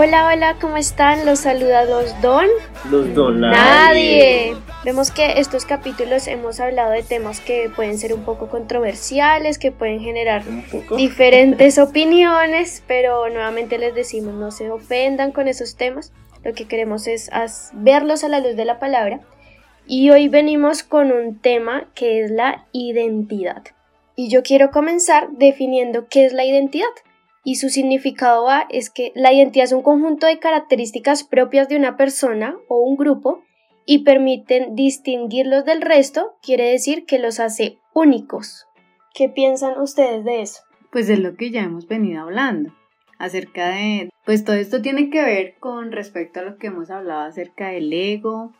Hola, hola, ¿cómo están? Los saluda los Don. Los don Nadie. Vemos que estos capítulos hemos hablado de temas que pueden ser un poco controversiales, que pueden generar diferentes opiniones, pero nuevamente les decimos no se ofendan con esos temas. Lo que queremos es verlos a la luz de la palabra. Y hoy venimos con un tema que es la identidad. Y yo quiero comenzar definiendo qué es la identidad. Y su significado va es que la identidad es un conjunto de características propias de una persona o un grupo y permiten distinguirlos del resto, quiere decir que los hace únicos. ¿Qué piensan ustedes de eso? Pues es lo que ya hemos venido hablando acerca de, pues todo esto tiene que ver con respecto a lo que hemos hablado acerca del ego,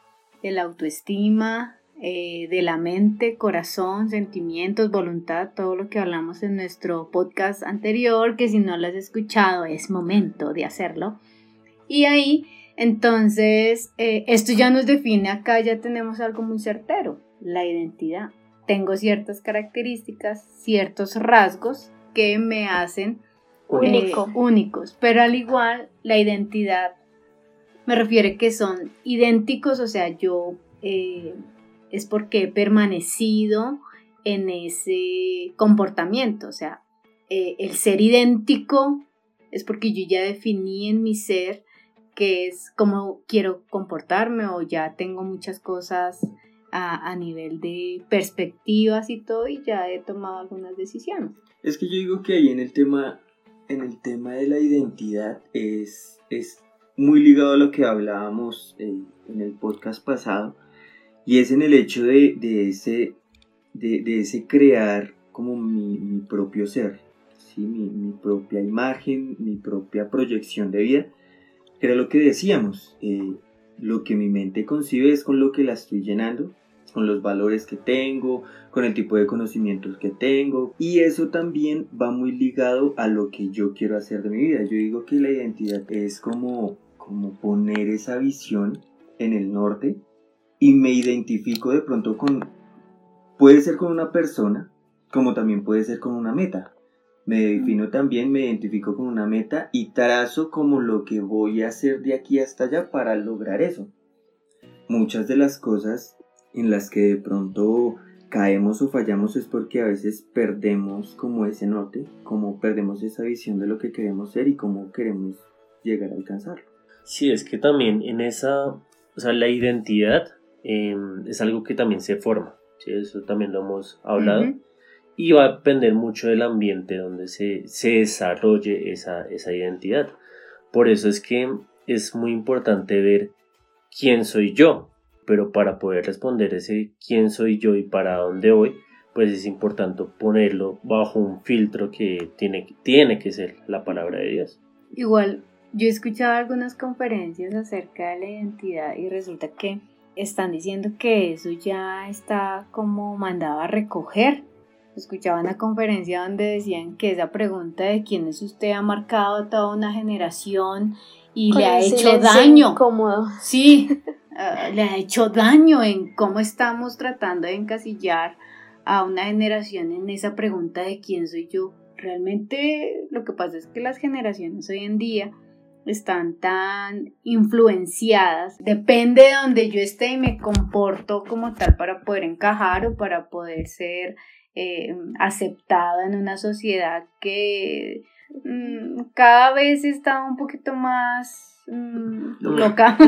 de la autoestima, eh, de la mente, corazón, sentimientos, voluntad, todo lo que hablamos en nuestro podcast anterior, que si no lo has escuchado es momento de hacerlo. Y ahí, entonces, eh, esto ya nos define acá, ya tenemos algo muy certero, la identidad. Tengo ciertas características, ciertos rasgos que me hacen Único. eh, únicos, pero al igual la identidad me refiere que son idénticos, o sea, yo eh, es porque he permanecido en ese comportamiento, o sea, eh, el ser idéntico es porque yo ya definí en mi ser que es cómo quiero comportarme o ya tengo muchas cosas a, a nivel de perspectivas y todo y ya he tomado algunas decisiones. Es que yo digo que ahí en el tema, en el tema de la identidad es, es muy ligado a lo que hablábamos eh, en el podcast pasado y es en el hecho de, de ese, de, de ese crear como mi, propio ser, ¿sí? mi, mi propia imagen, mi propia proyección de vida, que era lo que decíamos, eh, lo que mi mente concibe es con lo que la estoy llenando, con los valores que tengo, con el tipo de conocimientos que tengo y eso también va muy ligado a lo que yo quiero hacer de mi vida. Yo digo que la identidad es como, como poner esa visión en el norte y me identifico de pronto con, puede ser con una persona como también puede ser con una meta. Me defino también, me identifico con una meta y trazo como lo que voy a hacer de aquí hasta allá para lograr eso. Muchas de las cosas en las que de pronto caemos o fallamos es porque a veces perdemos como ese norte, como perdemos esa visión de lo que queremos ser y cómo queremos llegar a alcanzarlo. Sí, es que también en esa, o sea, la identidad eh, es algo que también se forma, ¿sí? eso también lo hemos hablado, y va a depender mucho del ambiente donde se, se desarrolle esa, esa identidad. Por eso es que es muy importante ver quién soy yo, pero para poder responder ese quién soy yo y para dónde voy, pues es importante ponerlo bajo un filtro que tiene, tiene que ser la palabra de Dios. Igual, yo he escuchado algunas conferencias acerca de la identidad y resulta que están diciendo que eso ya está como mandado a recoger. Escuchaba una conferencia donde decían que esa pregunta de quién es usted ha marcado a toda una generación y Con le ha hecho daño. incómodo. Sí, ah, le ha hecho daño en cómo estamos tratando de encasillar a una generación en esa pregunta de quién soy yo. Realmente lo que pasa es que las generaciones hoy en día están tan influenciadas. Depende de donde yo esté y me comporto como tal para poder encajar o para poder ser eh, aceptada en una sociedad que mm, cada vez está un poquito más mm, loca.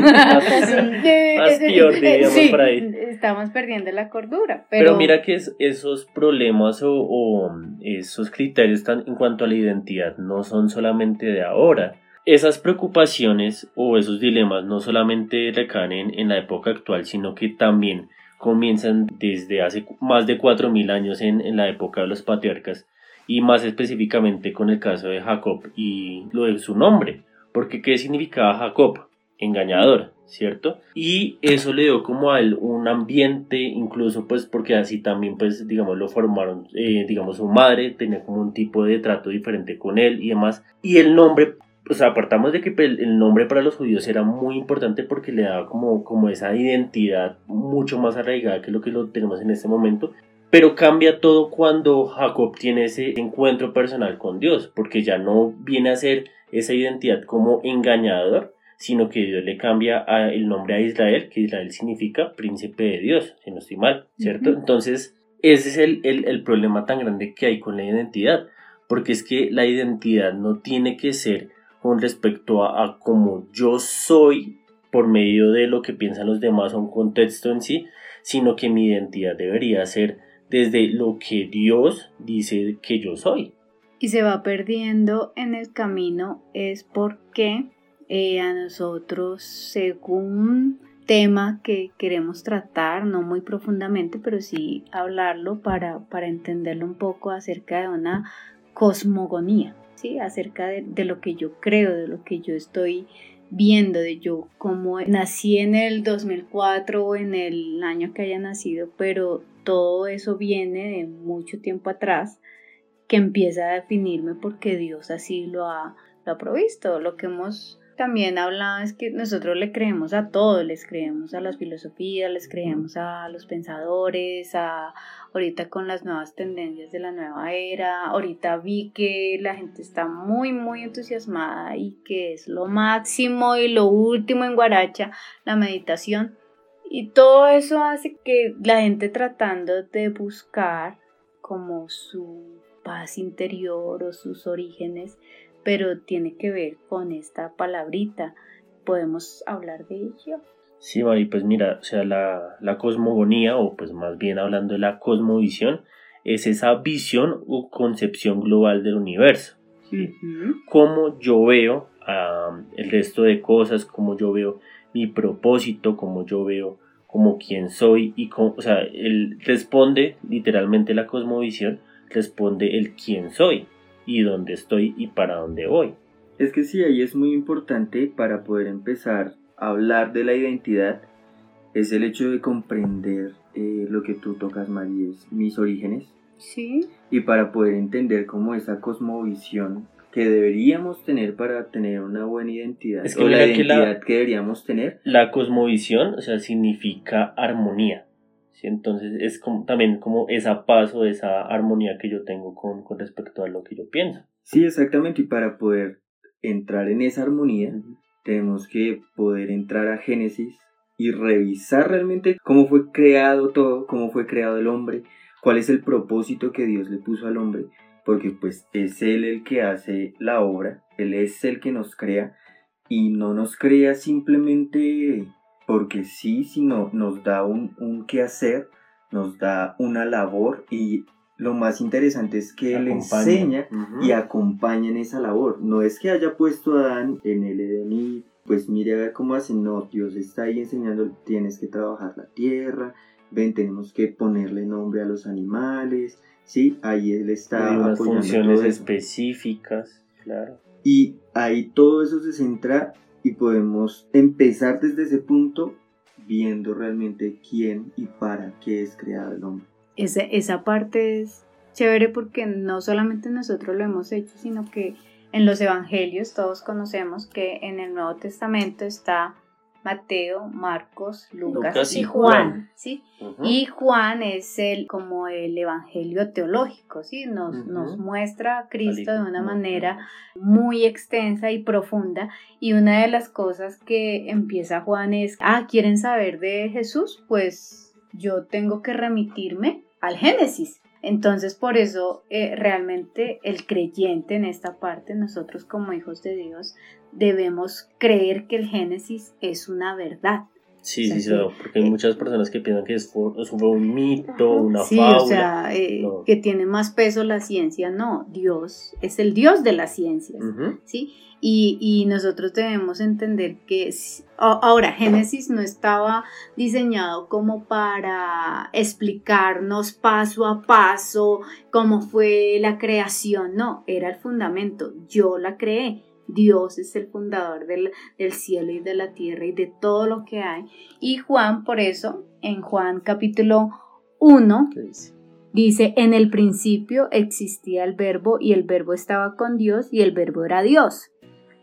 Más peor, diríamos Sí, por ahí. Estamos perdiendo la cordura. Pero, Pero, mira que es- esos problemas o, o esos criterios están en cuanto a la identidad no son solamente de ahora. Esas preocupaciones o esos dilemas no solamente recaen en, la época actual, sino que también comienzan desde hace más de 4.000 años en, en la época de los patriarcas y más específicamente con el caso de Jacob y lo de su nombre. Porque ¿qué significaba Jacob? Engañador, ¿cierto? Y eso le dio como a él un ambiente, incluso pues porque así también pues digamos lo formaron, eh, digamos su madre tenía como un tipo de trato diferente con él y demás. Y el nombre, o sea, apartamos de que pues, el nombre para los judíos era muy importante porque le daba como, como esa identidad mucho más arraigada que lo que lo tenemos en este momento. Pero cambia todo cuando Jacob tiene ese encuentro personal con Dios, porque ya no viene a ser esa identidad como engañador, sino que Dios le cambia el nombre a Israel, que Israel significa príncipe de Dios, si no estoy mal, ¿cierto? Entonces, ese es el, el, problema tan grande que hay con la identidad, porque es que la identidad no tiene que ser con respecto a, a cómo yo soy por medio de lo que piensan los demás o un contexto en sí, sino que mi identidad debería ser desde lo que Dios dice que yo soy. Y se va perdiendo en el camino es porque eh, a nosotros según tema que queremos tratar, no muy profundamente, pero sí hablarlo para, para entenderlo un poco acerca de una cosmogonía, acerca de, de, lo que yo creo, de lo que yo estoy viendo, de yo como nací en el 2004 o en el año que haya nacido, pero todo eso viene de mucho tiempo atrás que empieza a definirme porque Dios así lo ha, lo ha provisto, lo que hemos también hablaba es que nosotros le creemos a todo, les creemos a las filosofías, les creemos a los pensadores, a ahorita con las nuevas tendencias de la nueva era, ahorita vi que la gente está muy muy entusiasmada y que es lo máximo y lo último en Guaracha, la meditación. Y todo eso hace que la gente tratando de buscar como su paz interior o sus orígenes, pero tiene que ver con esta palabrita. ¿Podemos hablar de ello? Sí, Mari, pues mira, o sea, la, la cosmogonía, o pues más bien hablando de la cosmovisión, es esa visión o concepción global del universo. Cómo yo veo el resto de cosas, cómo yo veo mi propósito, cómo yo veo como quién soy y cómo, o sea, él responde literalmente la cosmovisión, responde el quién soy y dónde estoy y para dónde voy. Es que sí, ahí es muy importante para poder empezar a hablar de la identidad, es el hecho de comprender eh, lo que tú tocas, María, es mis orígenes. Sí. Y para poder entender cómo esa cosmovisión que deberíamos tener para tener una buena identidad, es que o la identidad que, que deberíamos tener. La cosmovisión, o sea, significa armonía. Entonces es como, también como esa paz o esa armonía que yo tengo con, con, respecto a lo que yo pienso. Sí, exactamente, y para poder entrar en esa armonía tenemos que poder entrar a Génesis y revisar realmente cómo fue creado todo, cómo fue creado el hombre, cuál es el propósito que Dios le puso al hombre, porque pues es Él el que hace la obra, Él es el que nos crea y no nos crea simplemente porque sí, sino nos da un, un hacer, nos da una labor y lo más interesante es que él enseña y acompaña en esa labor. No es que haya puesto a Adán en el Edén y pues mire a ver cómo hacen, no, Dios está ahí enseñando, tienes que trabajar la tierra, ven, tenemos que ponerle nombre a los animales, sí, ahí él está Hay unas funciones específicas, claro. Y ahí todo eso se centra y podemos empezar desde ese punto viendo realmente quién y para qué es creado el hombre. Esa, esa parte es chévere porque no solamente nosotros lo hemos hecho, sino que en los evangelios todos conocemos que en el Nuevo Testamento está Mateo, Marcos, Lucas, y Juan, ¿sí? Y Juan es el como el evangelio teológico, ¿sí? Nos, nos muestra a Cristo de una manera muy extensa y profunda y una de las cosas que empieza Juan es, ah, ¿quieren saber de Jesús? Pues yo tengo que remitirme al Génesis. Entonces, por eso eh, realmente el creyente en esta parte, nosotros como hijos de Dios, debemos creer que el Génesis es una verdad. Sí, sí, sí, porque hay muchas personas que piensan que es, un mito, una sí, o sea, eh, que tiene más peso la ciencia. No, Dios es el Dios de las ciencias, ¿sí? Y, y, nosotros debemos entender que ahora Génesis no estaba diseñado como para explicarnos paso a paso cómo fue la creación, no, era el fundamento, yo la creé Dios es el fundador del, del cielo y de la tierra y de todo lo que hay. Y Juan, por eso, en Juan capítulo 1, ¿Qué dice? Dice, en el principio existía el verbo y el verbo estaba con Dios y el verbo era Dios.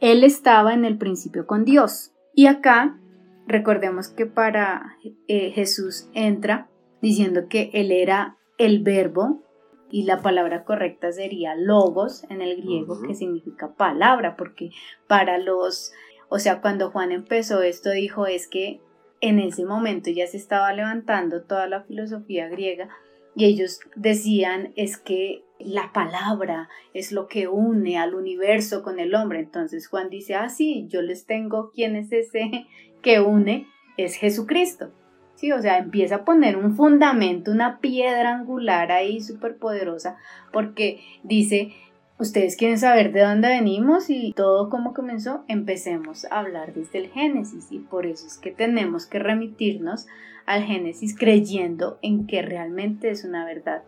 Él estaba en el principio con Dios. Y acá recordemos que para eh, Jesús entra diciendo que él era el verbo y la palabra correcta sería logos en el griego que significa palabra porque para los, o sea, cuando Juan empezó esto dijo es que en ese momento ya se estaba levantando toda la filosofía griega y ellos decían es que la palabra es lo que une al universo con el hombre. Entonces Juan dice, ah, sí, yo les tengo quién es ese que une, es Jesucristo. Sí, o sea, empieza a poner un fundamento, una piedra angular ahí súper poderosa, porque dice, ustedes quieren saber de dónde venimos y todo cómo comenzó, empecemos a hablar desde el Génesis y por eso es que tenemos que remitirnos al Génesis creyendo en que realmente es una verdad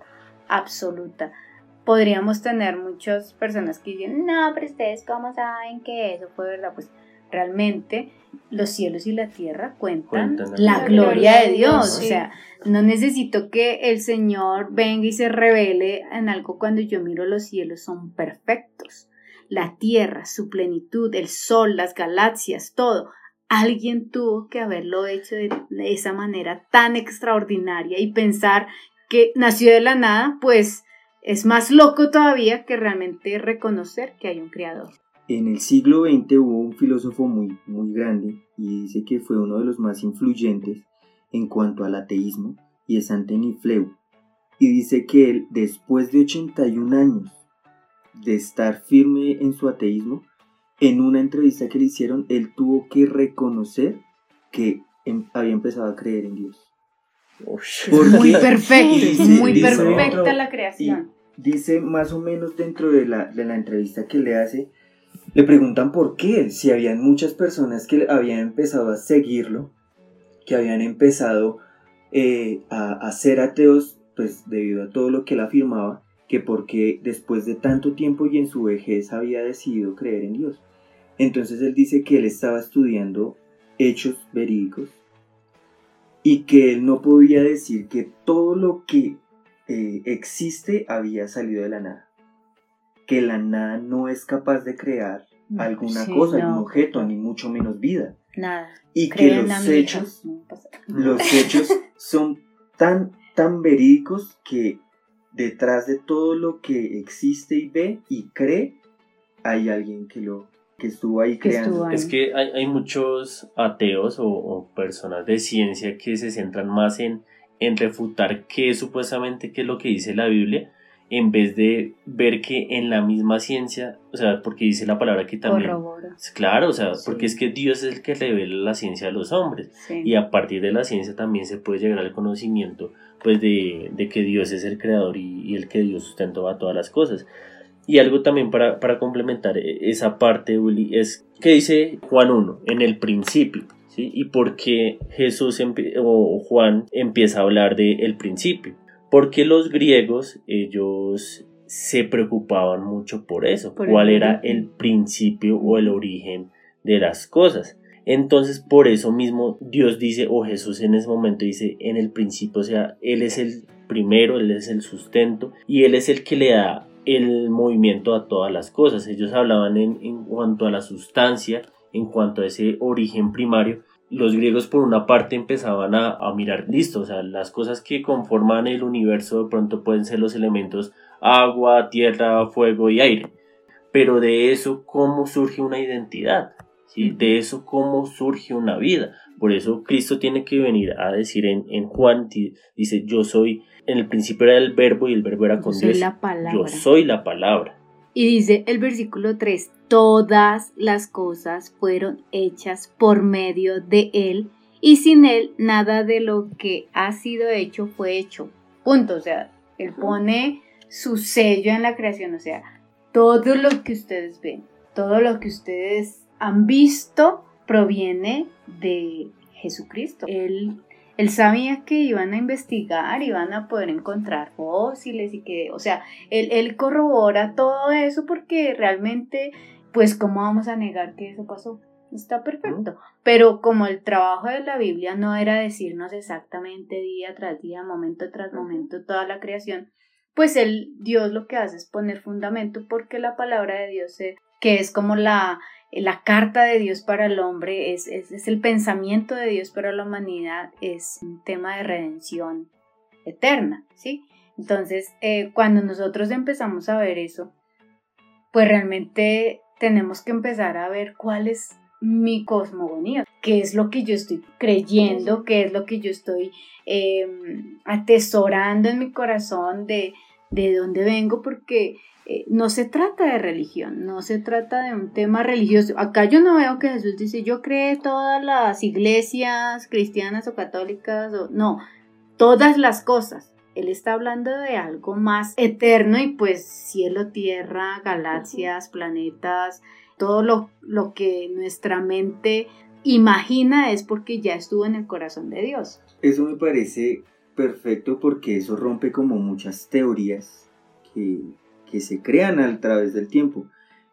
absoluta. Podríamos tener muchas personas que dicen, no, pero ustedes cómo saben que eso fue verdad, pues realmente los cielos y la tierra cuentan, Cuentan la la gloria de Dios, sí. o sea, no necesito que el Señor venga y se revele en algo cuando yo miro los cielos, son perfectos. La tierra, su plenitud, el sol, las galaxias, todo. Alguien tuvo que haberlo hecho de, de esa manera tan extraordinaria y pensar que nació de la nada, pues es más loco todavía que realmente reconocer que hay un creador. En el siglo XX hubo un filósofo muy, muy grande y dice que fue uno de los más influyentes en cuanto al ateísmo y es Anthony Flew. Y dice que él, después de 81 años de estar firme en su ateísmo, en una entrevista que le hicieron, él tuvo que reconocer que em- había empezado a creer en Dios. Ush. ¿Por Muy perfecto, dice- muy dice perfecta dentro- la creación. Dice más o menos dentro de la, de la entrevista que le hace, le preguntan por qué, si habían muchas personas que habían empezado a seguirlo, que habían empezado eh, a, ser ateos, pues debido a todo lo que él afirmaba, que porque después de tanto tiempo y en su vejez había decidido creer en Dios. Entonces él dice que él estaba estudiando hechos verídicos y que él no podía decir que todo lo que eh, existe había salido de la nada. Que la nada no es capaz de crear alguna Sí, cosa, no. algún objeto, ni mucho menos vida. Nada. Y que los hechos, los hechos son tan, tan verídicos que detrás de todo lo que existe y ve y cree, hay alguien que lo que estuvo ahí Que creando. estuvo ahí. Es que hay, hay muchos ateos o, o personas de ciencia que se centran más en, en refutar qué es supuestamente qué es lo que dice la Biblia, en vez de ver que en la misma ciencia, o sea, porque dice la palabra que también... Corrobora. Claro, o sea, Sí. porque es que Dios es el que revela la ciencia a los hombres. Sí. Y a partir de la ciencia también se puede llegar al conocimiento pues de, de que Dios es el creador y, y el que Dios sustentó a todas las cosas. Y algo también para, para complementar eh, esa parte, Willy, es que dice Juan 1, en el principio, ¿sí? Y por qué Jesús o Juan empieza a hablar de el principio. Porque los griegos, ellos se preocupaban mucho por eso, Por el cuál era el principio o el origen de las cosas. Entonces, por eso mismo Dios dice, o Jesús en ese momento dice, en el principio, o sea, Él es el primero, Él es el sustento y Él es el que le da el movimiento a todas las cosas. Ellos hablaban en, en cuanto a la sustancia, en cuanto a ese origen primario. Los griegos por una parte empezaban a, a mirar, listo, o sea, las cosas que conforman el universo de pronto pueden ser los elementos agua, tierra, fuego y aire. Pero de eso, ¿cómo surge una identidad? ¿sí? De eso cómo surge una vida. Por eso Cristo tiene que venir a decir en, en Juan, di- dice, yo soy, en el principio era el verbo y el verbo era Yo con soy Dios. la palabra. Yo soy la palabra. Y dice el versículo 3, todas las cosas fueron hechas por medio de Él y sin Él nada de lo que ha sido hecho fue hecho. Punto. O sea, Él pone su sello en la creación. O sea, todo lo que ustedes ven, todo lo que ustedes han visto proviene de Jesucristo. Él, él sabía que iban a investigar, iban a poder encontrar fósiles y que, o sea, él, él corrobora todo eso porque realmente pues ¿cómo vamos a negar que eso pasó? Está perfecto. Pero como el trabajo de la Biblia no era decirnos exactamente día tras día, momento tras momento, toda la creación, pues el Dios lo que hace es poner fundamento porque la palabra de Dios, que es como la, la carta de Dios para el hombre, es, es, el pensamiento de Dios para la humanidad, es un tema de redención eterna, ¿sí? Entonces, eh, cuando nosotros empezamos a ver eso, pues realmente tenemos que empezar a ver cuál es mi cosmogonía, qué es lo que yo estoy creyendo, qué es lo que yo estoy em, atesorando en mi corazón de, de dónde vengo, porque eh, no se trata de religión, no se trata de un tema religioso. Acá yo no veo que Jesús dice, yo creo todas las iglesias cristianas o católicas, o no, todas las cosas. Él está hablando de algo más eterno y pues cielo, tierra, galaxias, planetas, todo lo, lo que nuestra mente imagina es porque ya estuvo en el corazón de Dios. Eso me parece perfecto porque eso rompe como muchas teorías que, se crean a través del tiempo.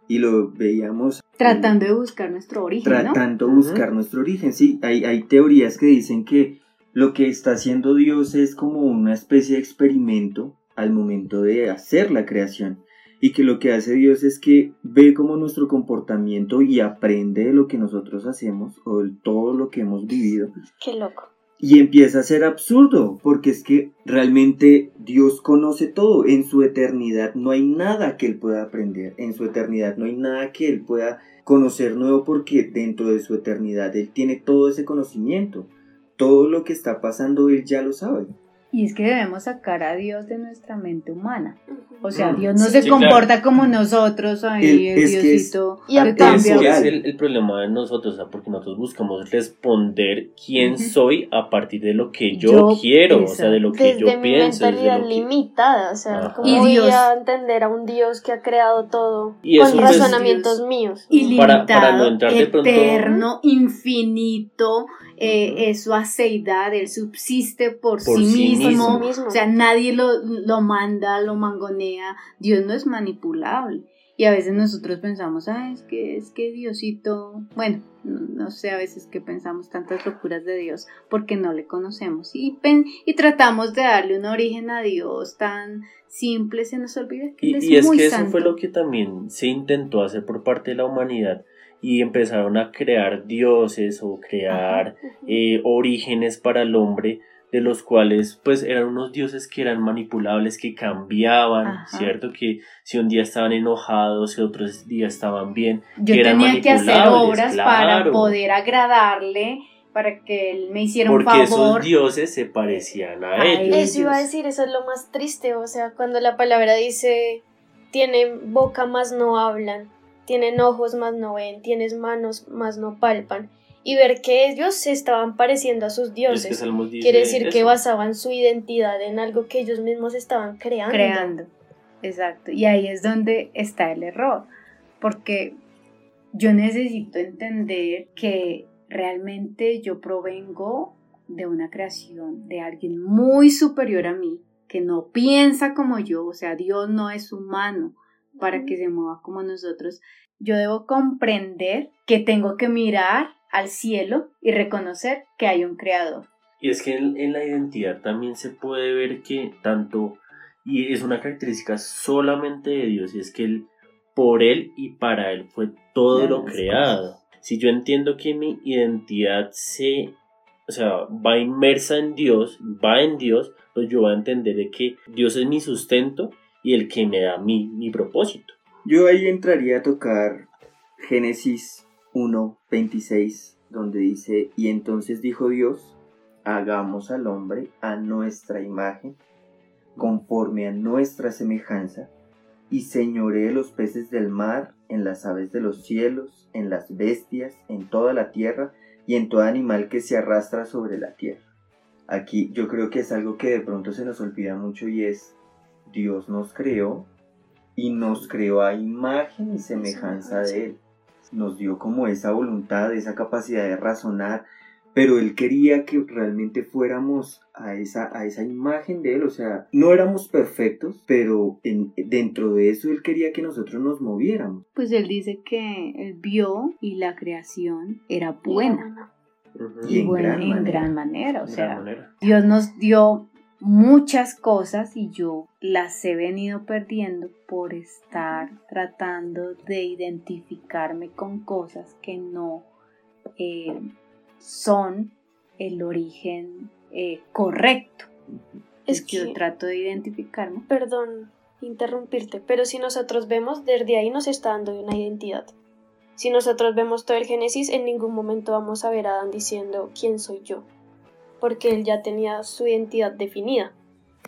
Y lo veíamos. Tratando de buscar nuestro origen. Tratando de buscar nuestro origen, sí. Hay, hay teorías que dicen que lo que está haciendo Dios es como una especie de experimento al momento de hacer la creación y que lo que hace Dios es que ve como nuestro comportamiento y aprende de lo que nosotros hacemos o de todo lo que hemos vivido. Qué loco. Y empieza a ser absurdo, porque es que realmente Dios conoce todo. En su eternidad no hay nada que Él pueda aprender. En su eternidad no hay nada que Él pueda conocer nuevo porque dentro de su eternidad Él tiene todo ese conocimiento. Todo lo que está pasando Él ya lo sabe. Y es que debemos sacar a Dios de nuestra mente humana. O sea, Dios no se comporta como nosotros, ahí el, Diosito. y es el, problema de nosotros, porque nosotros buscamos responder quién soy a partir de lo que yo, quiero, o sea, de lo que yo mi pienso. mentalidad limitada, o sea, ¿cómo voy a entender a un Dios que ha creado todo con razonamientos míos? Ilimitado, para, no entrar de eterno, infinito, eh, es su aceidad, él subsiste por, sí, mismo, o sea, nadie lo, lo manda, lo mangonea, Dios no es manipulable. Y a veces nosotros pensamos, ah, es que, es que Diosito, bueno, no, sé a veces que pensamos tantas locuras de Dios porque no le conocemos. Y, y tratamos de darle un origen a Dios tan simple, se nos olvida que y, es, y es que eso fue lo que también se intentó hacer por parte de la humanidad y empezaron a crear dioses o crear eh, orígenes para el hombre de los cuales pues eran unos dioses que eran manipulables, que cambiaban, ¿cierto? Que si un día estaban enojados, si otros días estaban bien. Yo que tenía que hacer obras para poder agradarle, para que él me hiciera un favor. Porque esos dioses se parecían a, ellos. Eso iba a decir, eso es lo más triste, o sea, cuando la palabra dice, tienen boca más no hablan tienen ojos más no ven, tienes manos más no palpan, y ver que ellos se estaban pareciendo a sus dioses. Quiere decir que basaban su identidad en algo que ellos mismos estaban creando. Creando, exacto. Y ahí es donde está el error, porque yo necesito entender que realmente yo provengo de una creación de alguien muy superior a mí, que no piensa como yo, o sea, Dios no es humano, para que se mueva como nosotros, yo debo comprender que tengo que mirar al cielo y reconocer que hay un creador. Y es que en, la identidad también se puede ver que tanto, y es una característica solamente de Dios, y es que él, por Él y para Él fue todo lo creado. Si yo entiendo que mi identidad se, o sea, va inmersa en Dios, va en Dios, pues yo voy a entender de que Dios es mi sustento y el que me da mi, mi propósito. Yo ahí entraría a tocar Génesis 1, 26, donde dice, y entonces dijo Dios, hagamos al hombre a nuestra imagen, conforme a nuestra semejanza, y señoree los peces del mar, en las aves de los cielos, en las bestias, en toda la tierra, y en todo animal que se arrastra sobre la tierra. Aquí yo creo que es algo que de pronto se nos olvida mucho y es Dios nos creó y nos creó a imagen y semejanza de Él. Nos dio como esa voluntad, esa capacidad de razonar, pero él quería que realmente fuéramos a esa, a esa imagen de él, o sea, no éramos perfectos, pero en, dentro de eso él quería que nosotros nos moviéramos. Pues él dice que él vio y la creación era buena. Y, buena en gran manera, o sea, Dios nos dio muchas cosas y yo las he venido perdiendo por estar tratando de identificarme con cosas que no eh, son el origen eh, correcto. Es que yo trato de identificarme. Perdón interrumpirte, pero si nosotros vemos, desde ahí nos está dando una identidad. Si nosotros vemos todo el Génesis, en ningún momento vamos a ver a Adán diciendo quién soy yo, porque él ya tenía su identidad definida.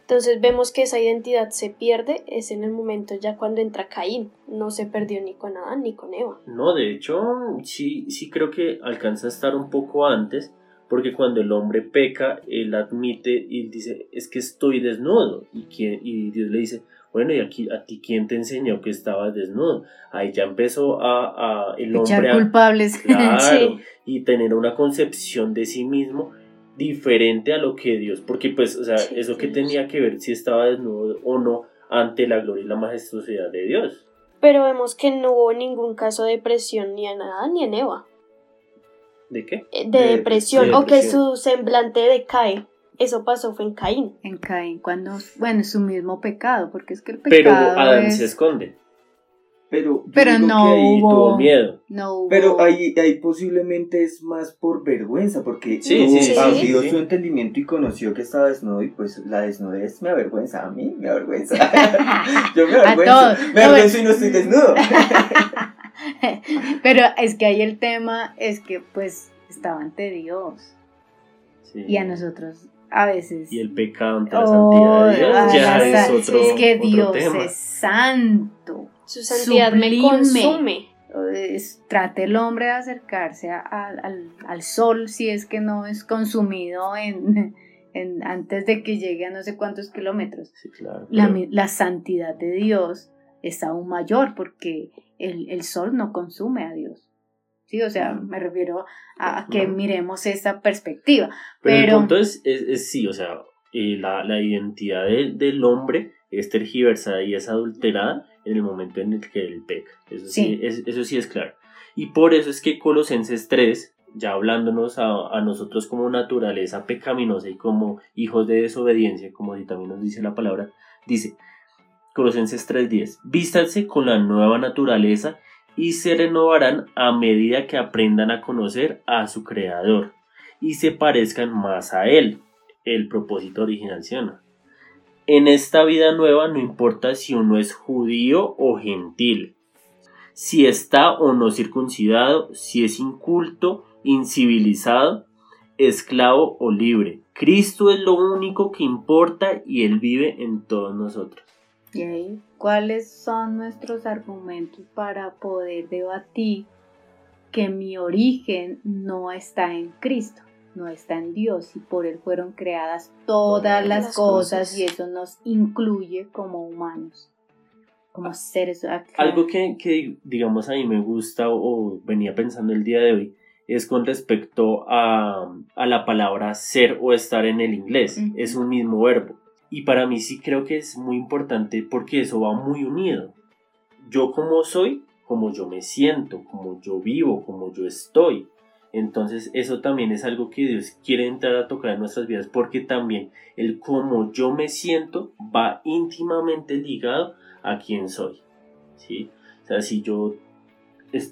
Entonces vemos que esa identidad se pierde es en el momento ya cuando entra Caín. No se perdió ni con Adán ni con Eva. No, de hecho, sí, sí creo que alcanza a estar un poco antes, porque cuando el hombre peca, él admite y dice, es que estoy desnudo. Y, y Dios le dice, bueno, ¿y aquí a ti quién te enseñó que estabas desnudo? Ahí ya empezó a, el hombre a... culpables. Claro, y tener una concepción de sí mismo diferente a lo que Dios, porque pues, o sea, eso que tenía que ver si estaba desnudo o no ante la gloria y la majestuosidad de Dios. Pero vemos que no hubo ningún caso de depresión ni en Adán ni en Eva. ¿De qué? Eh, de, depresión, o que su semblante decae. Eso pasó fue en Caín. En Caín, cuando, bueno, su mismo pecado, porque es que el pecado Pero Adán se esconde. Pero, pero no hubo, miedo. No Pero ahí, ahí posiblemente es más por vergüenza, porque sí, sí, abrió su entendimiento y conoció que estaba desnudo y pues la desnudez me avergüenza a mí, me avergüenza. Yo me avergüenza. Me avergüenzo y no estoy desnudo. pero es que ahí el tema es que pues estaba ante Dios. Y a nosotros a veces. Y el pecado ante la santidad de Dios ya es otro Es que Dios es santo. Su santidad me consume. trate el hombre de acercarse al, sol si es que no es consumido en, antes de que llegue a no sé cuántos kilómetros. la, santidad de Dios es aún mayor porque el, sol no consume a Dios. Sí, o sea, me refiero a, que miremos esa perspectiva. Pero, el punto es, es, sí, o sea, la, la identidad del hombre es tergiversada y es adulterada en el momento en el que él peca. Eso sí, es, eso sí es claro. Y por eso es que Colosenses 3, ya hablándonos a, nosotros como naturaleza pecaminosa y como hijos de desobediencia, como también nos dice la palabra, dice Colosenses 3:10, vístanse con la nueva naturaleza y se renovarán a medida que aprendan a conocer a su creador y se parezcan más a él. El propósito original, ¿sí en esta vida nueva no importa si uno es judío o gentil, si está o no circuncidado, si es inculto, incivilizado, esclavo o libre. Cristo es lo único que importa y Él vive en todos nosotros. ¿Y ahí cuáles son nuestros argumentos para poder debatir que mi origen no está en Cristo? No está en Dios y por Él fueron creadas todas, las, cosas, y eso nos incluye como humanos, como seres. Algo que, que, digamos a mí me gusta o, venía pensando el día de hoy es con respecto a, a la palabra ser o estar en el inglés, es un mismo verbo. Y para mí sí creo que es muy importante porque eso va muy unido. Yo como soy, como yo me siento, como yo vivo, como yo estoy. Entonces eso también es algo que Dios quiere entrar a tocar en nuestras vidas porque también el cómo yo me siento va íntimamente ligado a quién soy. ¿sí? O sea, si yo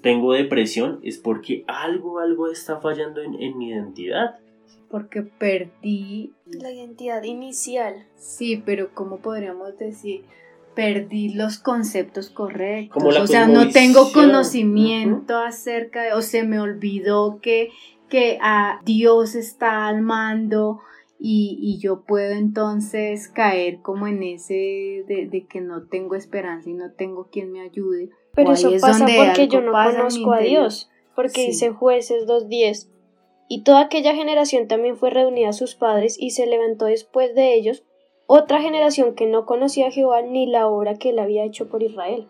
tengo depresión es porque algo, algo está fallando en, en mi identidad. Porque perdí la identidad inicial. Sí, pero ¿cómo podríamos decir? Perdí los conceptos correctos. o sea, no tengo conocimiento acerca de, o se me olvidó que, que a Dios está al mando y, yo puedo entonces caer como en ese de, que no tengo esperanza y no tengo quien me ayude. Pero eso pasa porque yo no conozco a Dios, porque dice jueces 2.10. Y toda aquella generación también fue reunida a sus padres y se levantó después de ellos otra generación que no conocía a Jehová ni la obra que él había hecho por Israel.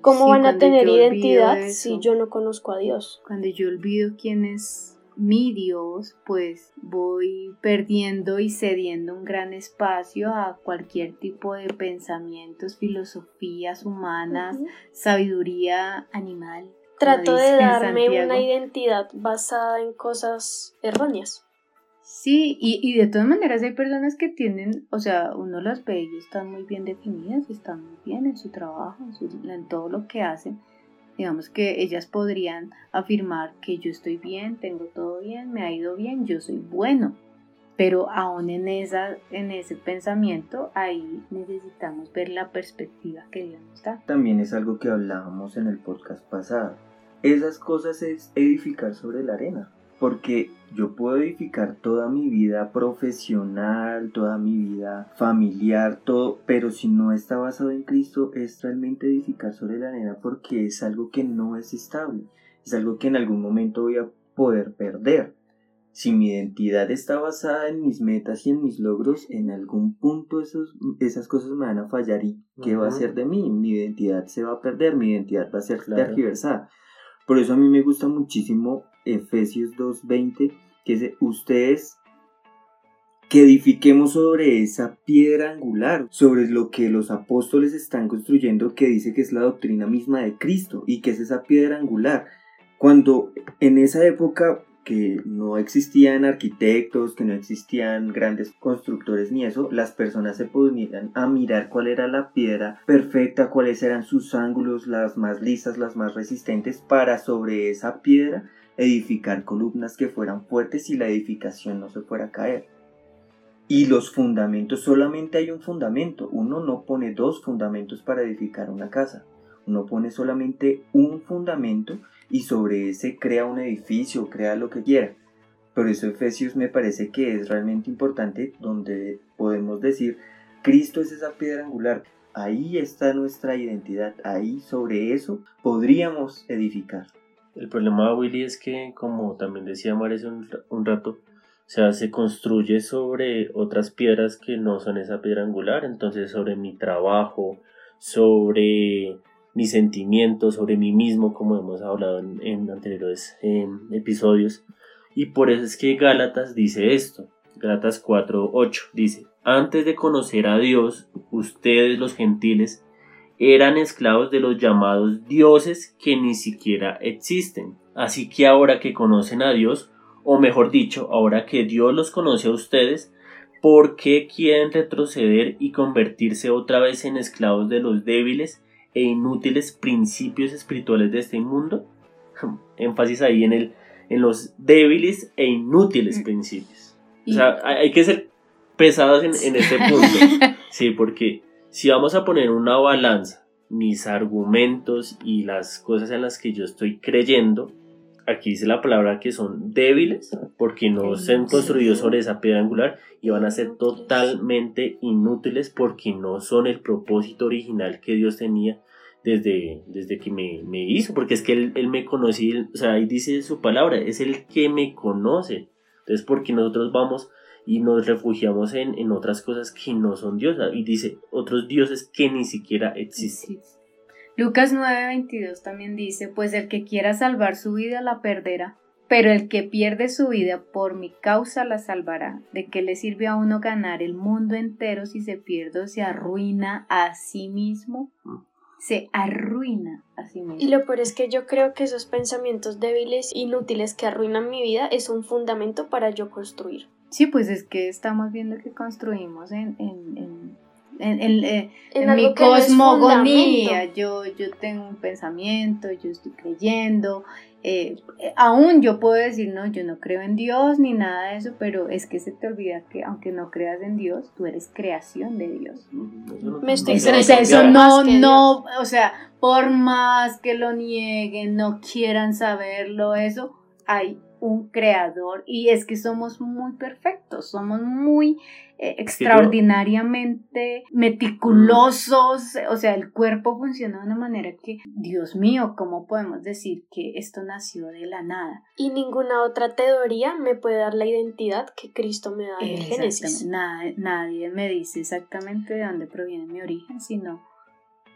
¿Cómo van a tener identidad si yo no conozco a Dios? Cuando yo olvido quién es mi Dios, pues voy perdiendo y cediendo un gran espacio a cualquier tipo de pensamientos, filosofías humanas, sabiduría animal. Trato de darme una identidad basada en cosas erróneas. Sí, y, y, de todas maneras hay personas que tienen, o sea, uno las ve y están muy bien definidas, están muy bien en su trabajo, en, todo lo que hacen. Digamos que ellas podrían afirmar que yo estoy bien, tengo todo bien, me ha ido bien, yo soy bueno. Pero aún en, esa, en ese pensamiento, ahí necesitamos ver la perspectiva que Dios nos da. También es algo que hablábamos en el podcast pasado. Esas cosas es edificar sobre la arena porque yo puedo edificar toda mi vida profesional, toda mi vida familiar, todo, pero si no está basado en Cristo es realmente edificar sobre la arena porque es algo que no es estable, es algo que en algún momento voy a poder perder. Si mi identidad está basada en mis metas y en mis logros, en algún punto esos, esas cosas me van a fallar y ¿qué va a ser de mí? Mi identidad se va a perder, mi identidad va a ser tergiversada. Por eso a mí me gusta muchísimo Efesios 2.20, que dice, ustedes que edifiquemos sobre esa piedra angular, sobre lo que los apóstoles están construyendo, que dice que es la doctrina misma de Cristo y que es esa piedra angular. Cuando en esa época que no existían arquitectos, que no existían grandes constructores ni eso, las personas se ponían a mirar cuál era la piedra perfecta, cuáles eran sus ángulos, las más lisas, las más resistentes, para sobre esa piedra edificar columnas que fueran fuertes y la edificación no se fuera a caer. Y los fundamentos, solamente hay un fundamento, uno no pone dos fundamentos para edificar una casa, uno pone solamente un fundamento y sobre ese crea un edificio, crea lo que quiera. Por eso Efesios me parece que es realmente importante donde podemos decir, Cristo es esa piedra angular, ahí está nuestra identidad, ahí sobre eso podríamos edificar. El problema, Willy, es que, como también decía un, un rato, o sea, se construye sobre otras piedras que no son esa piedra angular, entonces sobre mi trabajo, sobre mis sentimientos, sobre mí mismo, como hemos hablado en, anteriores em, episodios. Y por eso es que Gálatas dice esto. Gálatas 4.8 dice, antes de conocer a Dios, ustedes los gentiles eran esclavos de los llamados dioses que ni siquiera existen. Así que ahora que conocen a Dios, o mejor dicho, ahora que Dios los conoce a ustedes, ¿por qué quieren retroceder y convertirse otra vez en esclavos de los débiles e inútiles principios espirituales de este mundo? Énfasis ahí en, el, en los débiles e inútiles mm. principios. O sea, hay que ser pesados en, en este punto. Sí, porque si vamos a poner una balanza mis argumentos y las cosas en las que yo estoy creyendo, aquí dice la palabra que son débiles porque no se han construido sobre esa piedra angular y van a ser totalmente inútiles porque no son el propósito original que Dios tenía desde, desde que me, hizo, porque es que él, él me conoce, o sea, ahí dice su palabra, es el que me conoce. Entonces, porque nosotros vamos y nos refugiamos en, en otras cosas que no son diosas. Y dice, otros dioses que ni siquiera existen. Lucas 9:22 también dice, pues el que quiera salvar su vida la perderá, pero el que pierde su vida por mi causa la salvará. ¿De qué le sirve a uno ganar el mundo entero si se pierde o se arruina a sí mismo? Mm. Se arruina a sí mismo. Y lo peor es que yo creo que esos pensamientos débiles, inútiles que arruinan mi vida, es un fundamento para yo construir. Sí, pues es que estamos viendo que construimos en, en, en, en, eh, mi cosmogonía. yo, yo tengo un pensamiento, yo estoy creyendo. Eh, aún yo puedo decir, no, yo no creo en Dios ni nada de eso, pero es que se te olvida que aunque no creas en Dios, tú eres creación de Dios. Me estoy eso, eso no, no, o sea, por más que lo nieguen, no quieran saberlo, eso, hay un creador y es que somos muy perfectos, somos muy eh, extraordinariamente meticulosos, o sea, el cuerpo funciona de una manera que, Dios mío, ¿cómo podemos decir que esto nació de la nada? Y ninguna otra teoría me puede dar la identidad que Cristo me da en el Génesis. Nadie, nadie me dice exactamente de dónde proviene mi origen, sino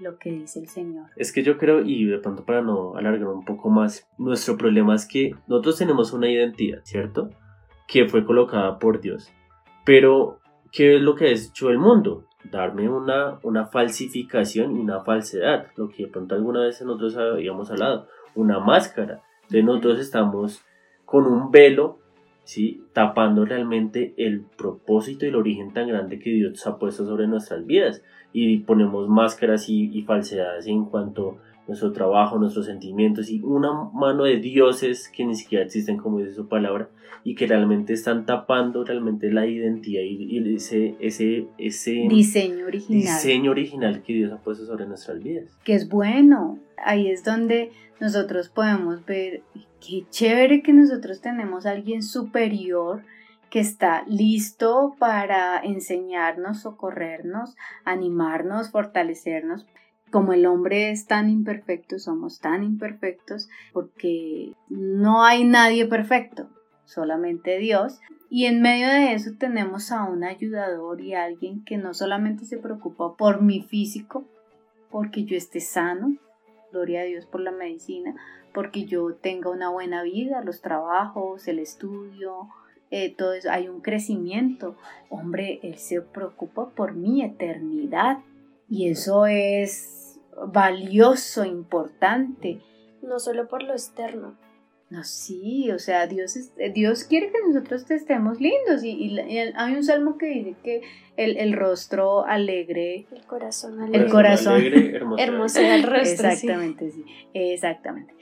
lo que dice el Señor. Es que yo creo, y de pronto para no alargar un poco más, nuestro problema es que nosotros tenemos una identidad, ¿cierto? Que fue colocada por Dios. Pero, ¿qué es lo que ha hecho el mundo? Darme una, una falsificación y una falsedad, lo que de pronto alguna vez nosotros habíamos hablado, una máscara. De nosotros estamos con un velo ¿sí? tapando realmente el propósito y el origen tan grande que Dios ha puesto sobre nuestras vidas y ponemos máscaras y, falsedades en cuanto a nuestro trabajo, nuestros sentimientos y una mano de dioses que ni siquiera existen como dice su palabra y que realmente están tapando realmente la identidad y, ese, ese, ese diseño original. diseño original que Dios ha puesto sobre nuestras vidas. Que es bueno, ahí es donde nosotros podemos ver qué chévere que nosotros tenemos a alguien superior que está listo para enseñarnos, socorrernos, animarnos, fortalecernos. Como el hombre es tan imperfecto, somos tan imperfectos porque no hay nadie perfecto, solamente Dios. Y en medio de eso tenemos a un ayudador y alguien que no solamente se preocupa por mi físico, porque yo esté sano, gloria a Dios por la medicina, porque yo tenga una buena vida, los trabajos, el estudio, eh, todo eso, hay un crecimiento. Hombre, Él se preocupa por mi eternidad y eso es valioso, importante. No solo por lo externo. No, sí, o sea, Dios, Dios quiere que nosotros estemos lindos y, hay un salmo que dice que el, rostro alegre, el corazón alegre, el corazón alegre, hermoso el rostro. Exactamente, sí, exactamente.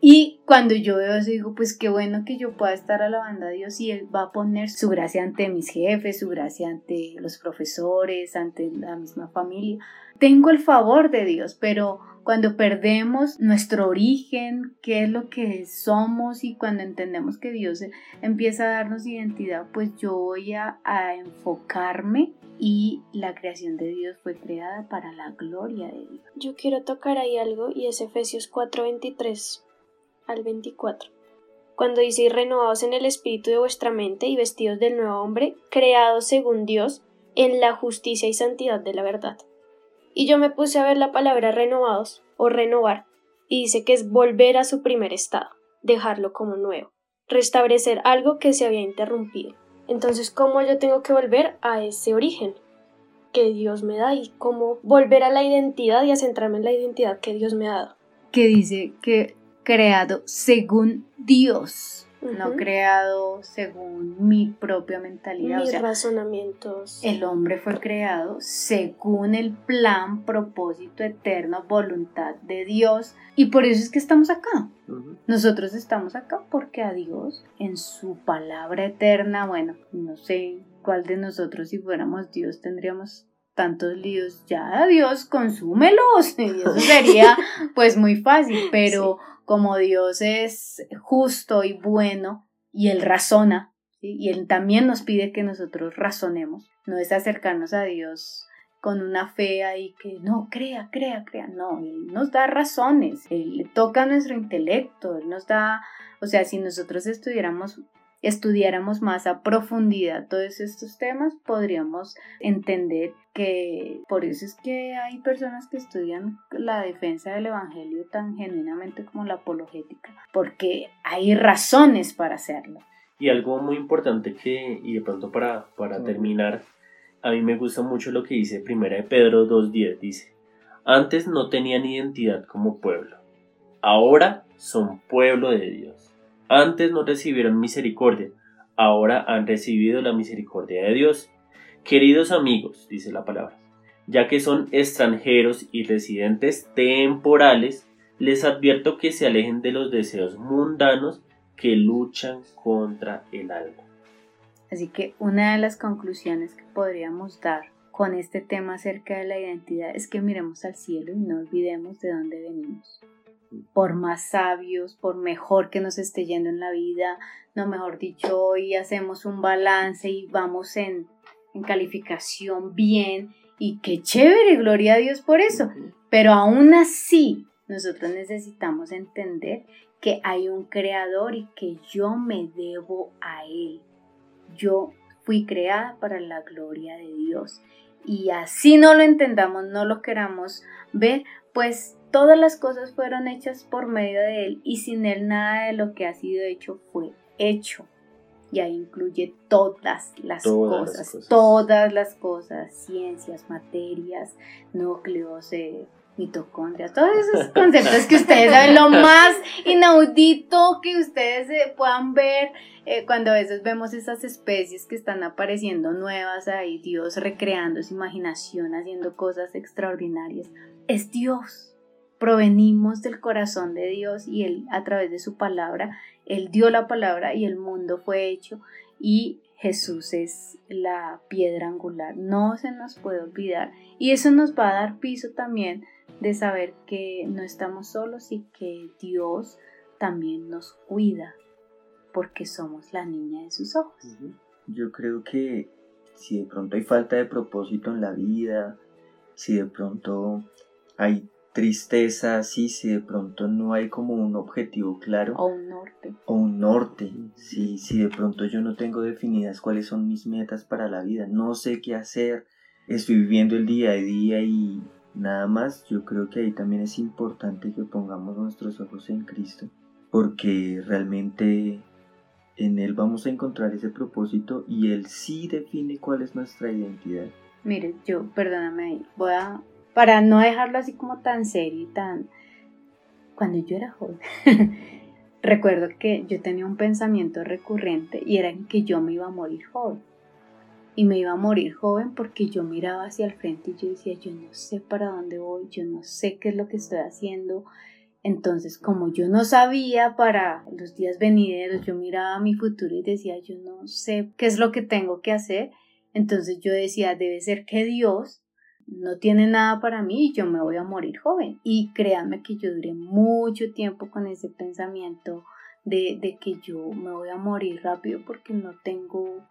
Y cuando yo veo eso, digo, pues qué bueno que yo pueda estar alabando a Dios y Él va a poner su gracia ante mis jefes, su gracia ante los profesores, ante la misma familia. Tengo el favor de Dios, pero cuando perdemos nuestro origen, qué es lo que somos y cuando entendemos que Dios empieza a darnos identidad, pues yo voy a, enfocarme y la creación de Dios fue creada para la gloria de Dios. Yo quiero tocar ahí algo y es Efesios 4:23 al 24. Cuando dice renovados en el espíritu de vuestra mente y vestidos del nuevo hombre, creados según Dios, en la justicia y santidad de la verdad. Y yo me puse a ver la palabra renovados o renovar, y dice que es volver a su primer estado, dejarlo como nuevo, restablecer algo que se había interrumpido. Entonces, ¿cómo yo tengo que volver a ese origen que Dios me da y cómo volver a la identidad y a centrarme en la identidad que Dios me ha dado? Que dice que creado según Dios, no creado según mi propia mentalidad. Mis razonamientos. El hombre fue creado según el plan, propósito eterno, voluntad de Dios. Y por eso es que estamos acá. Nosotros estamos acá porque a Dios, en su palabra eterna, bueno, no sé cuál de nosotros si fuéramos Dios tendríamos tantos líos, ya Dios, consúmelos. Y eso sería pues muy fácil, pero como Dios es justo y bueno y Él razona, y Él también nos pide que nosotros razonemos, no es acercarnos a Dios con una fe ahí que no, crea, crea, crea, no, Él nos da razones, Él toca nuestro intelecto, Él nos da, o sea, si nosotros estudiáramos estudiáramos más a profundidad todos estos temas, podríamos entender que por eso es que hay personas que estudian la defensa del Evangelio tan genuinamente como la apologética, porque hay razones para hacerlo. Y algo muy importante que, y de pronto para, para terminar, a mí me gusta mucho lo que dice Primera de Pedro 2.10, dice, antes no tenían identidad como pueblo, ahora son pueblo de Dios antes no recibieron misericordia, ahora han recibido la misericordia de Dios. Queridos amigos, dice la palabra, ya que son extranjeros y residentes temporales, les advierto que se alejen de los deseos mundanos que luchan contra el alma. Así que una de las conclusiones que podríamos dar con este tema acerca de la identidad es que miremos al cielo y no olvidemos de dónde venimos por más sabios, por mejor que nos esté yendo en la vida, no mejor dicho, hoy hacemos un balance y vamos en, en calificación bien y qué chévere, gloria a Dios por eso. Pero aún así, nosotros necesitamos entender que hay un creador y que yo me debo a él. Yo fui creada para la gloria de Dios y así no lo entendamos, no lo queramos ver, pues todas las cosas fueron hechas por medio de Él y sin Él nada de lo que ha sido hecho fue hecho. Y ahí incluye todas las, cosas, todas las cosas, ciencias, materias, núcleos, eh, mitocondrias, todos esos conceptos que ustedes saben, lo más inaudito que ustedes eh, puedan ver eh, cuando a veces vemos esas especies que están apareciendo nuevas ahí, Dios recreando su imaginación, haciendo cosas extraordinarias, es Dios. Provenimos del corazón de Dios y Él a través de su palabra, Él dio la palabra y el mundo fue hecho y Jesús es la piedra angular. No se nos puede olvidar y eso nos va a dar piso también de saber que no estamos solos y que Dios también nos cuida porque somos la niña de sus ojos. Yo creo que si de pronto hay falta de propósito en la vida, si de pronto hay tristeza, sí, si de pronto no hay como un objetivo claro. O un norte. O un norte, sí, si de pronto yo no tengo definidas cuáles son mis metas para la vida, no sé qué hacer, estoy viviendo el día a día y Nada más, yo creo que ahí también es importante que pongamos nuestros ojos en Cristo, porque realmente en Él vamos a encontrar ese propósito y Él sí define cuál es nuestra identidad. Mire, yo, perdóname, voy a, para no dejarlo así como tan serio y tan... Cuando yo era joven, recuerdo que yo tenía un pensamiento recurrente y era que yo me iba a morir joven y me iba a morir joven porque yo miraba hacia el frente y yo decía, yo no sé para dónde voy, yo no sé qué es lo que estoy haciendo. Entonces, como yo no sabía para los días venideros, yo miraba mi futuro y decía, yo no sé qué es lo que tengo que hacer. Entonces yo decía, debe ser que Dios no tiene nada para mí y yo me voy a morir joven. Y créanme que yo duré mucho tiempo con ese pensamiento de, de que yo me voy a morir rápido porque no tengo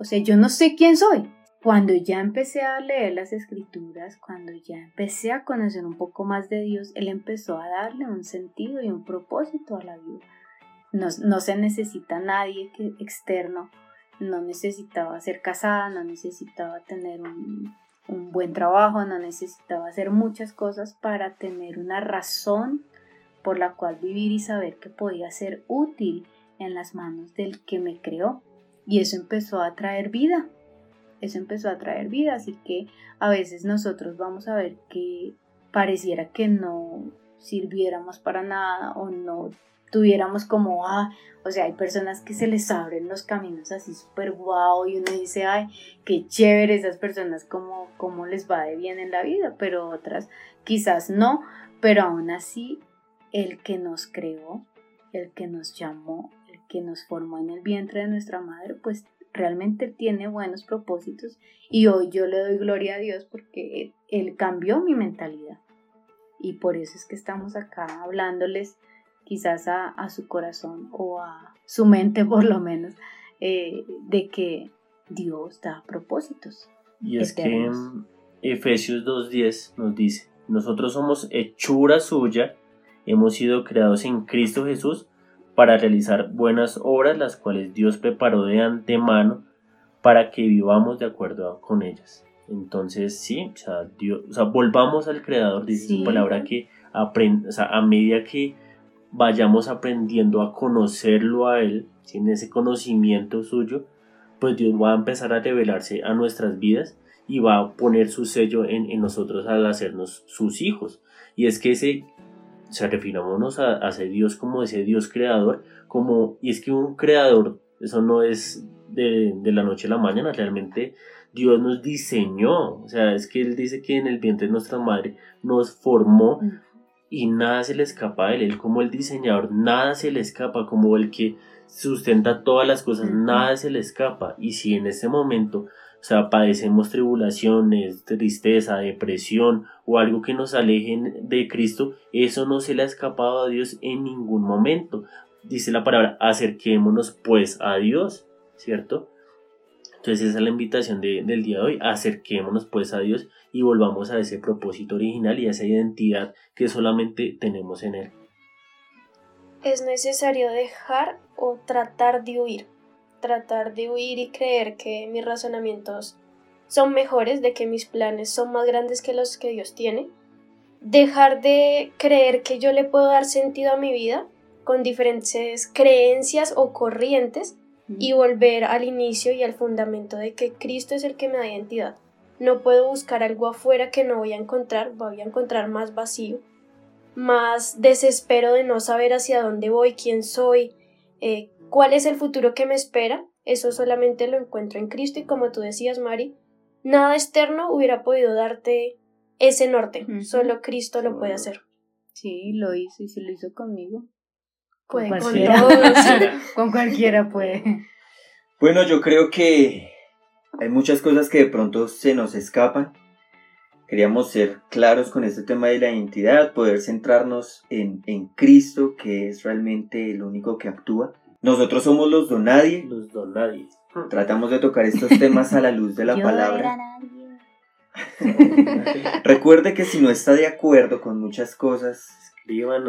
o sea, yo no sé quién soy. Cuando ya empecé a leer las escrituras, cuando ya empecé a conocer un poco más de Dios, Él empezó a darle un sentido y un propósito a la vida. No, se necesita nadie que, externo, no necesitaba ser casada, no necesitaba tener un, un buen trabajo, no necesitaba hacer muchas cosas para tener una razón por la cual vivir y saber que podía ser útil en las manos del que me creó. Y eso empezó a traer vida. Eso empezó a traer vida. Así que a veces nosotros vamos a ver que pareciera que no sirviéramos para nada o no tuviéramos como, ah, o sea, hay personas que se les abren los caminos así súper guau y uno dice, ay, qué chévere esas personas, como cómo les va de bien en la vida, pero otras quizás no, pero aún así el que nos creó, el que nos llamó, que nos formó en el vientre de nuestra madre, pues realmente tiene buenos propósitos y hoy yo le doy gloria a Dios porque Él, cambió mi mentalidad. Y por eso es que estamos acá hablándoles quizás a, su corazón o a su mente por lo menos, eh, de que Dios da propósitos. Y es que Efesios 2.10 nos dice, nosotros somos hechura suya, hemos sido creados en Cristo Jesús para realizar buenas obras las cuales Dios preparó de antemano para que vivamos de acuerdo con ellas. Entonces, sí, o sea, Dios, o sea volvamos al Creador, dice su palabra, que aprend, a medida que vayamos aprendiendo a conocerlo a Él, sin ese conocimiento suyo, pues Dios va a empezar a revelarse a nuestras vidas y va a poner su sello en, en nosotros al hacernos sus hijos. Y es que ese o sea, refinámonos a, a ese Dios como ese Dios creador, como, y es que un creador, eso no es de, de, la noche a la mañana, realmente Dios nos diseñó, o sea, es que Él dice que en el vientre de nuestra madre nos formó mm. Y nada se le escapa a Él, Él como el diseñador, nada se le escapa, como el que sustenta todas las cosas, nada se le escapa, y si en ese momento o sea, padecemos tribulaciones, tristeza, depresión o algo que nos alejen de Cristo, eso no se le ha escapado a Dios en ningún momento. Dice la palabra, acerquémonos pues a Dios, ¿cierto? Entonces esa es la invitación del día de hoy, acerquémonos pues a Dios y volvamos a ese propósito original y a esa identidad que solamente tenemos en Él. Es necesario dejar o tratar de huir tratar de huir y creer que mis razonamientos son mejores, de que mis planes son más grandes que los que Dios tiene. Dejar de creer que yo le puedo dar sentido a mi vida con diferentes creencias o corrientes y volver al inicio y al fundamento de que Cristo es el que me da identidad. No puedo buscar algo afuera que no voy a encontrar, voy a encontrar más vacío, más desespero de no saber hacia dónde voy, quién soy, eh, cuál es el futuro que me espera. Eso solamente lo encuentro en Cristo y como tú decías, Mari, nada externo hubiera podido darte ese norte, solo Cristo lo puede hacer. Sí, lo hizo y se lo hizo conmigo. Puede con, cualquiera. con cualquiera puede. Bueno, yo creo que hay muchas cosas que de pronto se nos escapan. Queríamos ser claros con este tema de la identidad, poder centrarnos en, en Cristo, que es realmente el único que actúa. Nosotros somos los donadie. Los donadie. Tratamos de tocar estos temas a la luz de la palabra. Recuerde que si no está de acuerdo con muchas cosas,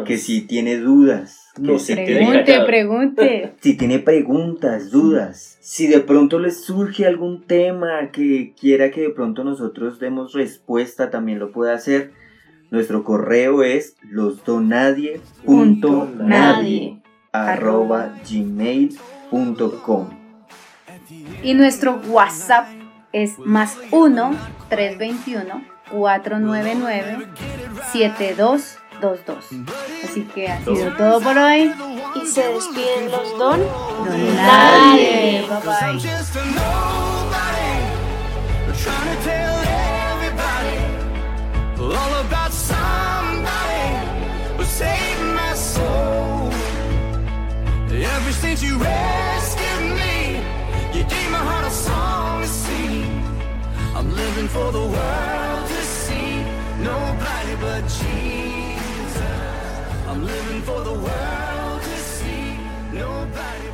que si tiene dudas, que si pregunte, tiene, pregunte. Si tiene preguntas, dudas, si de pronto le surge algún tema que quiera que de pronto nosotros demos respuesta, también lo puede hacer. Nuestro correo es losdonadie.nadie arroba gmail.com y nuestro WhatsApp es más 1 321 499 7222. Así que ha sido todo por hoy. Y se despiden los don. Don nadie. Bye bye. Ever since you rescued me, you gave my heart a song to sing. I'm living for the world to see, nobody but for the world to see, nobody